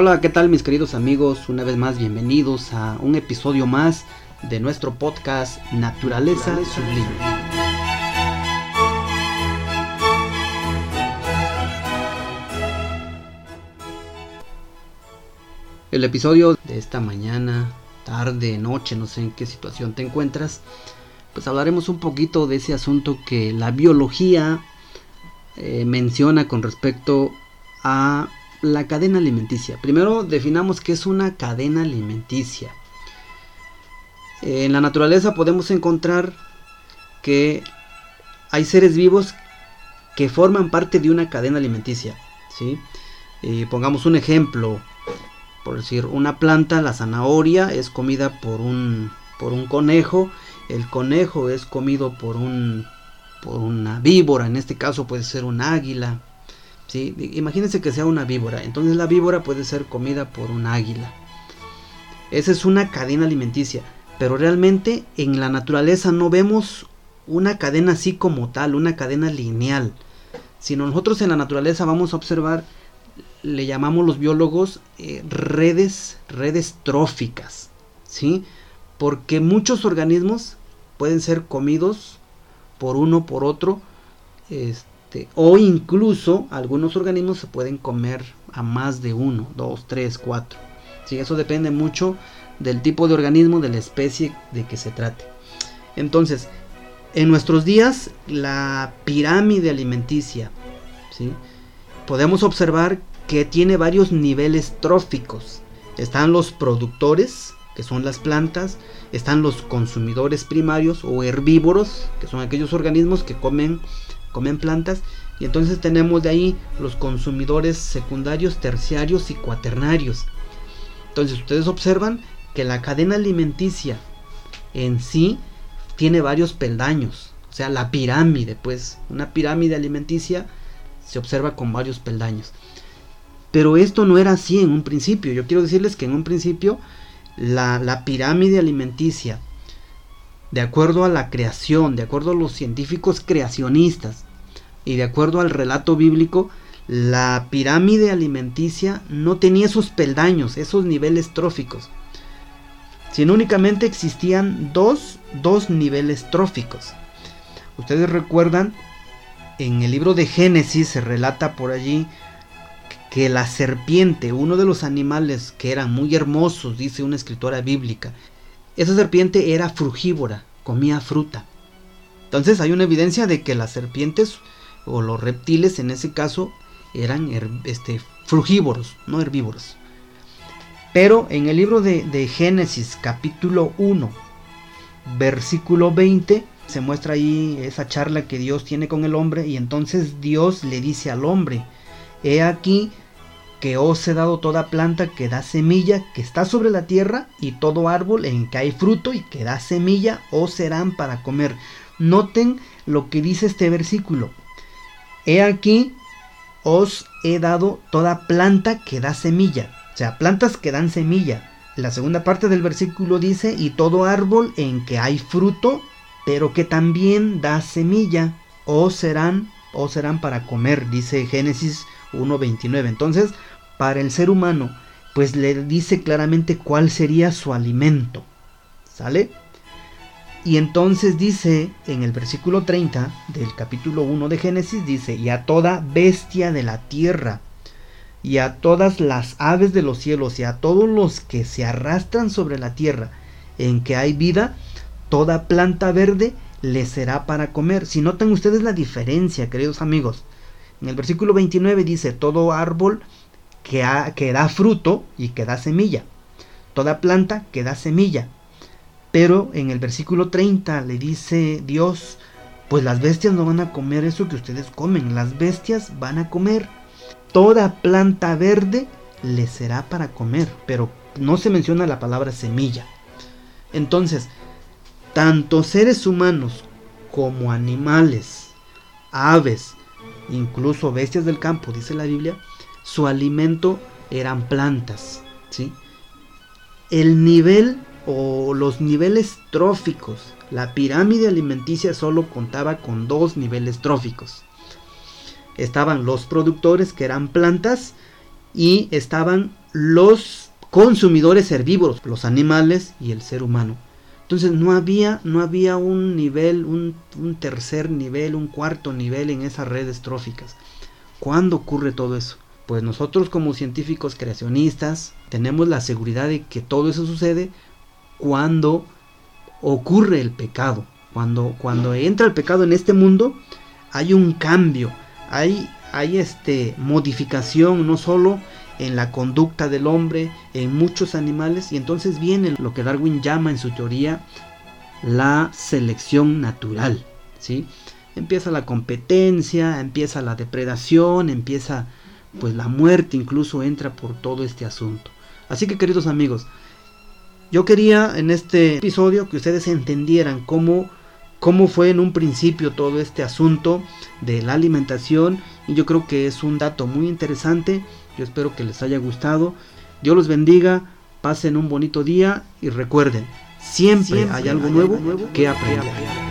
Hola, ¿qué tal mis queridos amigos? Una vez más bienvenidos a un episodio más de nuestro podcast Naturaleza Sublime. El episodio de esta mañana, tarde, noche, no sé en qué situación te encuentras, pues hablaremos un poquito de ese asunto que la biología eh, menciona con respecto a la cadena alimenticia. Primero definamos qué es una cadena alimenticia. En la naturaleza podemos encontrar que hay seres vivos que forman parte de una cadena alimenticia. ¿sí? pongamos un ejemplo, por decir, una planta, la zanahoria, es comida por un, por un conejo, el conejo es comido por, un, por una víbora, en este caso puede ser un águila, ¿sí? Imagínense que sea una víbora. Entonces la víbora puede ser comida por un águila. Esa es una cadena alimenticia. Pero realmente en la naturaleza no vemos una cadena así como tal, una cadena lineal. Sino nosotros en la naturaleza vamos a observar, le llamamos los biólogos eh, redes, redes tróficas. ¿sí? Porque muchos organismos pueden ser comidos por uno por otro. Este, este, o incluso algunos organismos se pueden comer a más de uno, dos, tres, cuatro. ¿sí? Eso depende mucho del tipo de organismo, de la especie de que se trate. Entonces, en nuestros días, la pirámide alimenticia, ¿sí? podemos observar que tiene varios niveles tróficos. Están los productores, que son las plantas, están los consumidores primarios o herbívoros, que son aquellos organismos que comen comen plantas y entonces tenemos de ahí los consumidores secundarios, terciarios y cuaternarios. Entonces ustedes observan que la cadena alimenticia en sí tiene varios peldaños, o sea, la pirámide, pues una pirámide alimenticia se observa con varios peldaños. Pero esto no era así en un principio. Yo quiero decirles que en un principio la, la pirámide alimenticia de acuerdo a la creación, de acuerdo a los científicos creacionistas y de acuerdo al relato bíblico, la pirámide alimenticia no tenía esos peldaños, esos niveles tróficos, sino únicamente existían dos, dos niveles tróficos. Ustedes recuerdan, en el libro de Génesis se relata por allí que la serpiente, uno de los animales que eran muy hermosos, dice una escritora bíblica, esa serpiente era frugívora, comía fruta. Entonces hay una evidencia de que las serpientes o los reptiles en ese caso eran este, frugívoros, no herbívoros. Pero en el libro de, de Génesis capítulo 1, versículo 20, se muestra ahí esa charla que Dios tiene con el hombre y entonces Dios le dice al hombre, he aquí que os he dado toda planta que da semilla que está sobre la tierra y todo árbol en que hay fruto y que da semilla os serán para comer. Noten lo que dice este versículo. He aquí os he dado toda planta que da semilla. O sea, plantas que dan semilla. La segunda parte del versículo dice y todo árbol en que hay fruto, pero que también da semilla, os serán, os serán para comer, dice Génesis 1.29. Entonces, para el ser humano, pues le dice claramente cuál sería su alimento. ¿Sale? Y entonces dice en el versículo 30 del capítulo 1 de Génesis, dice, y a toda bestia de la tierra, y a todas las aves de los cielos, y a todos los que se arrastran sobre la tierra, en que hay vida, toda planta verde le será para comer. Si notan ustedes la diferencia, queridos amigos, en el versículo 29 dice, todo árbol que, que da fruto y que da semilla. Toda planta que da semilla. Pero en el versículo 30 le dice Dios, pues las bestias no van a comer eso que ustedes comen, las bestias van a comer. Toda planta verde les será para comer, pero no se menciona la palabra semilla. Entonces, tanto seres humanos como animales, aves, incluso bestias del campo, dice la Biblia, su alimento eran plantas. ¿sí? El nivel o los niveles tróficos, la pirámide alimenticia solo contaba con dos niveles tróficos. Estaban los productores que eran plantas y estaban los consumidores herbívoros, los animales y el ser humano. Entonces no había, no había un nivel, un, un, tercer nivel, un cuarto nivel en esas redes tróficas. ¿Cuándo ocurre todo eso? Pues nosotros como científicos creacionistas tenemos la seguridad de que todo eso sucede cuando ocurre el pecado. Cuando, cuando entra el pecado en este mundo, hay un cambio, hay, hay este, modificación no solo en la conducta del hombre, en muchos animales, y entonces viene lo que Darwin llama en su teoría la selección natural. ¿sí? Empieza la competencia, empieza la depredación, empieza pues la muerte incluso entra por todo este asunto. Así que queridos amigos, yo quería en este episodio que ustedes entendieran cómo, cómo fue en un principio todo este asunto de la alimentación y yo creo que es un dato muy interesante. Yo espero que les haya gustado. Dios los bendiga, pasen un bonito día y recuerden, siempre, hay algo nuevo, que aprender.